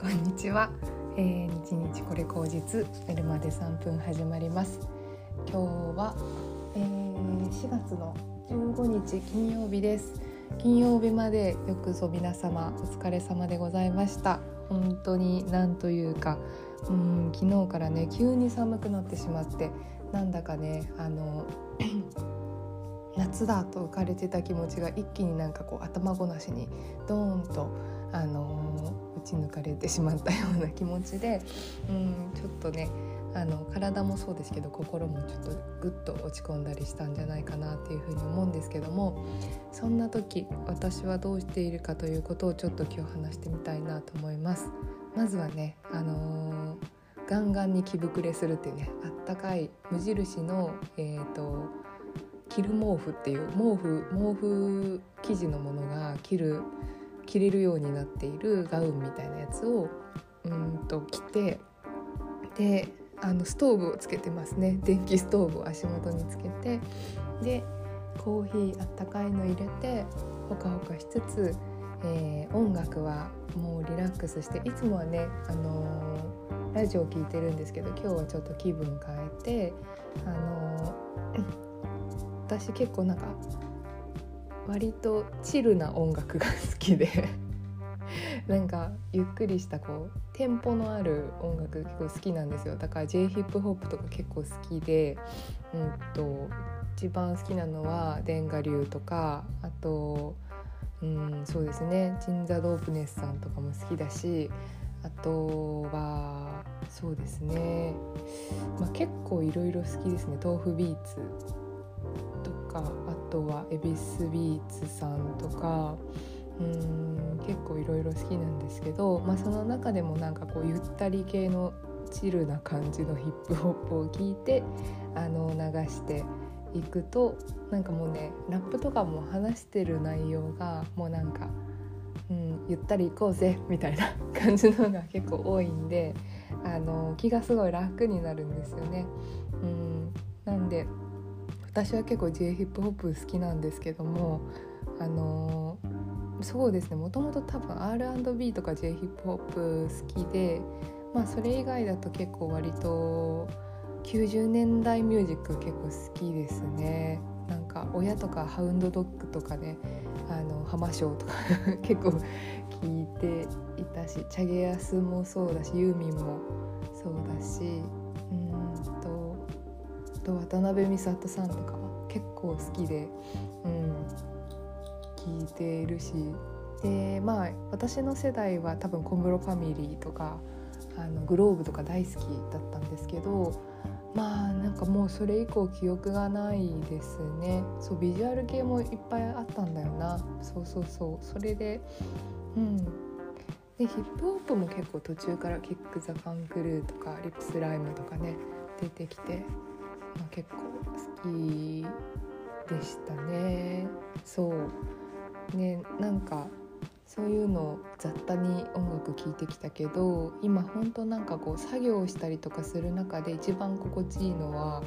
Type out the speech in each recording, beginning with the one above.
こんにちは、えー、日日これ口実寝るまで3分始まります。今日は、えー、4月の15日金曜日です。金曜日までよくぞ皆様お疲れ様でございました。本当になんというかうん昨日からね急に寒くなってしまってなんだかねあの 夏だと浮かれてた気持ちが一気になんかこう頭ごなしにドーンとあの打ち抜かれてしまったような気持ちでうんちょっとねあの体もそうですけど心もちょっとぐっと落ち込んだりしたんじゃないかなっていうふうに思うんですけどもそんな時私はどうしているかということをちょっと今日話してみたいなと思います。まずはね、あのー、ガンガンに着膨れするっていうねあったかい無印の、えーと、着る毛布っていう毛布毛布生地のものが着る着れるようになっているガウンみたいなやつをうんと着てであのストーブをつけてますね。電気ストーブを足元につけて。でコーヒーあったかいの入れてほかほかしつつ、えー、音楽はもうリラックスしていつもはね、あのー、ラジオ聴いてるんですけど今日はちょっと気分変えて、あのー、私結構なんか割とチルな音楽が好きで なんかゆっくりしたこうテンポのある音楽結構好きなんですよ。だから j ヒップホップとか結構好きで、うんと、一番好きなのはデンガ流とかあと、うん、そうですね。チンザ・ドープネスさんとかも好きだしあとはそうですね、まあ、結構いろいろ好きですね。豆腐ビーツ。かあとは恵比寿ビーツさんとかうん結構いろいろ好きなんですけど、まあ、その中でもなんかこうゆったり系のチルな感じのヒップホップを聞いてあの流していくとなんかもうねラップとかも話してる内容がもうなんか、うん、ゆったり行こうぜみたいな 感じのが結構多いんであの気がすごい楽になるんですよね。うん、なんで私は結構 J ヒップホップ好きなんですけどもあのそうですねもともと多分 R&B とか J ヒップホップ好きでまあそれ以外だと結構割と90年代ミュージック結構好きですね。なんか親とかハウンドドッグとかねあの浜章とか 結構聞いていたしチャゲヤスもそうだしユーミンもそうだしと渡辺美里さんとかは結構好きで、うん、聞いているし。でまあ私の世代は多分小室ファミリーとかあのグローブとか大好きだったんですけどまあなんかもうそれ以降記憶がないですね。そうビジュアル系もいっぱいあったんだよな。そうそうそう。それでうん。でヒップホップも結構途中からキック・ザ・ファンクルーとかリップスライムとかね出てきて、まあ、結構好きでしたね。そう。ねなんかそういうの雑多に音楽聴いてきたけど今ほんとなんかこう作業したりとかする中で一番心地いいのは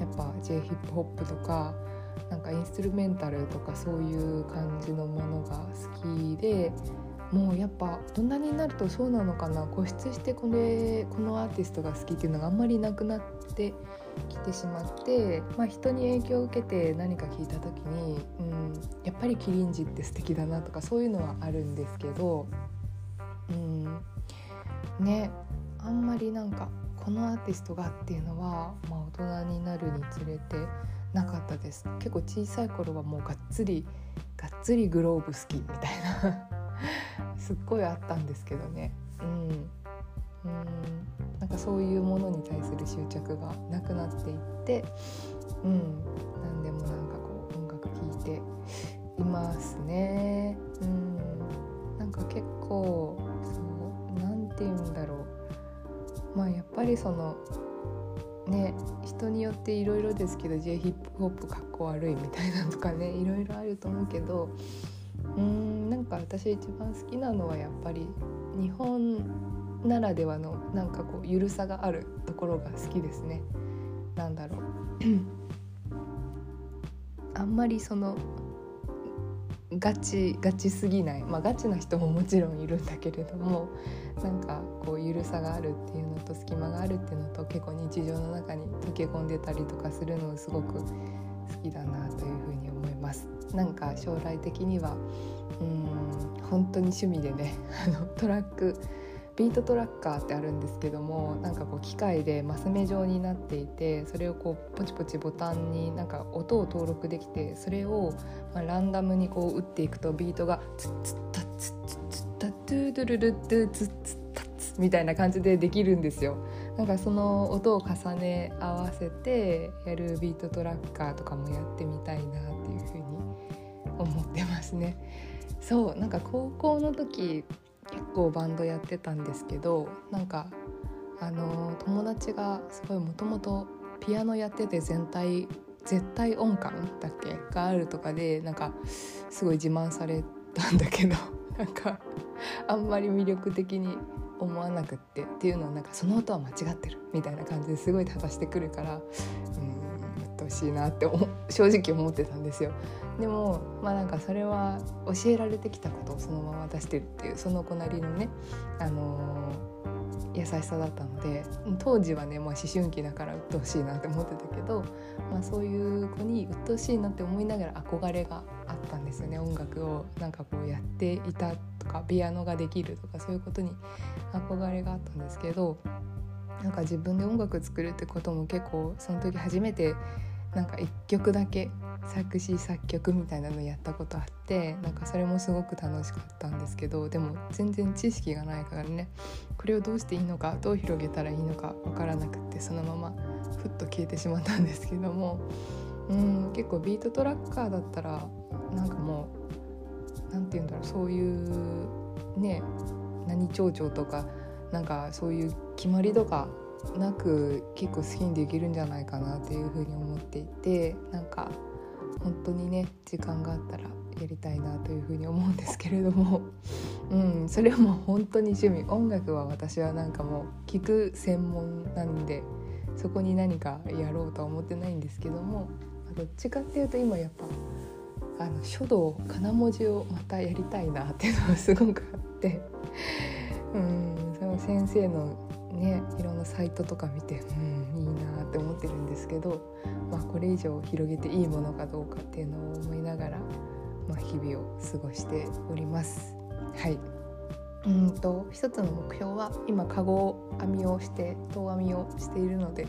やっぱ j ヒップホップとかなんかインストゥルメンタルとかそういう感じのものが好きでもうやっぱ大人になるとそうなのかな。固執してこれこのアーティストが好きっていうのがあんまりなくなってきてしまって、まあ、人に影響を受けて何か聞いた時に、うん、やっぱりキリンジって素敵だなとかそういうのはあるんですけど、うん、ねあんまりなんかこのアーティストがっていうのは、まあ、大人になるにつれてなかったです。結構小さい頃はもうがっつりがっつりグローブ好きみたいな。すっごいあったんですけどね。うん。うん。なんかそういうものに対する執着がなくなっていってうん。何でもなんかこう音楽聴いていますね。うん。なんか結構そう何て言うんだろう。まあやっぱりそのね人によっていろいろですけど j ヒップホップかっこ悪いみたいなとかねいろいろあると思うけどうんなんか私一番好きなのはやっぱり日本ならではのなんかこうゆるさがあるところが好きですね。なんだろうあんまりそのガチガチすぎないまあガチな人ももちろんいるんだけれどもなんかこうゆるさがあるっていうのと隙間があるっていうのと結構日常の中に溶け込んでたりとかするのすごく好きだなというふうに思います。なんか将来的にはうん本当に趣味でね あのトラックビートトラッカーってあるんですけどもなんかこう機械でマス目状になっていてそれをこうポチポチボタンになんか音を登録できてそれをまランダムにこう打っていくとビートがツッツッタツッツッツッタトゥドゥルルッドゥツッツッタツみたいな感じでできるんですよ。なんかその音を重ね合わせてやるビートトラッカーとかもやってみたいなっ思ってますね。そうなんか高校の時結構バンドやってたんですけどなんかあの友達がすごいもともとピアノやってて全体絶対音感だっけがあるとかでなんかすごい自慢されたんだけど なんかあんまり魅力的に思わなくってっていうのはなんかその音は間違ってるみたいな感じですごい正してくるからっとうしいなって正直思ってたんですよ。でもまあなんかそれは教えられてきたことをそのまま出してるっていうその子なりのね、あのー、優しさだったので当時はね、まあ、思春期だから鬱陶しいなって思ってたけど、まあ、そういう子に鬱陶しいなって思いながら憧れがあったんですよね音楽をなんかこうやっていたとかピアノができるとかそういうことに憧れがあったんですけどなんか自分で音楽作るってことも結構その時初めてなんか1曲だけ作詞作曲みたいなのやったことあってなんかそれもすごく楽しかったんですけどでも全然知識がないからねこれをどうしていいのかどう広げたらいいのか分からなくってそのままふっと消えてしまったんですけどもうん結構ビートトラッカーだったらなんかもう何て言うんだろうそういうね何町長とかなんかそういう決まりとかなく結構好きにできるんじゃないかなっていうふうに思っていてなんか本当にね時間があったらやりたいなというふうに思うんですけれども、うん、それはもう本当に趣味音楽は私はなんかもう聴く専門なんでそこに何かやろうとは思ってないんですけどもどっちかっていうと今やっぱあの書道金文字をまたやりたいなっていうのがすごくあってうん。先生のねいろんなサイトとか見てうんいいなって思ってるんですけど、まあ、これ以上広げていいものかどうかっていうのを思いながら、まあ、日々を過ごしております。はい。うんと一つの目標は今カゴ編みをして遠編みをしているので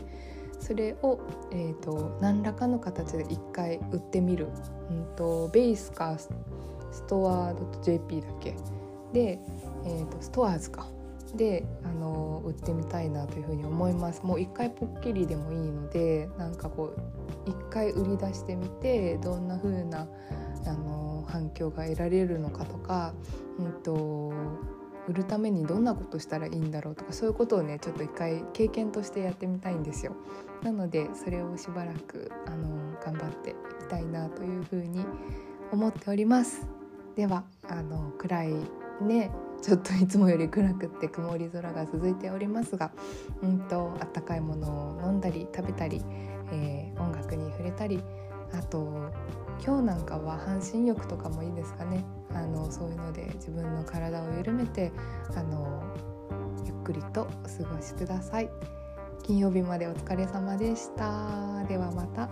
それを、えーと、何らかの形で一回売ってみる、うんと、ベースかストア .jp だけ？で、えーとストアーズか。であの売ってみたいなというふうに思いますもう一回ポッキリでもいいのでなんかこう一回売り出してみてどんな風なあの反響が得られるのかとか、うんと、売るためにどんなことしたらいいんだろうとかそういうことをねちょっと一回経験としてやってみたいんですよ。なのでそれをしばらくあの頑張っていきたいなというふうに思っております。ではあの暗いねちょっといつもより暗くって曇り空が続いておりますが、うんとあったかいものを飲んだり食べたり、えー、音楽に触れたりあと今日なんかは半身浴とかもいいですかね。あのそういうので自分の体を緩めてあのゆっくりとお過ごしください。金曜日までお疲れ様でした。ではまた。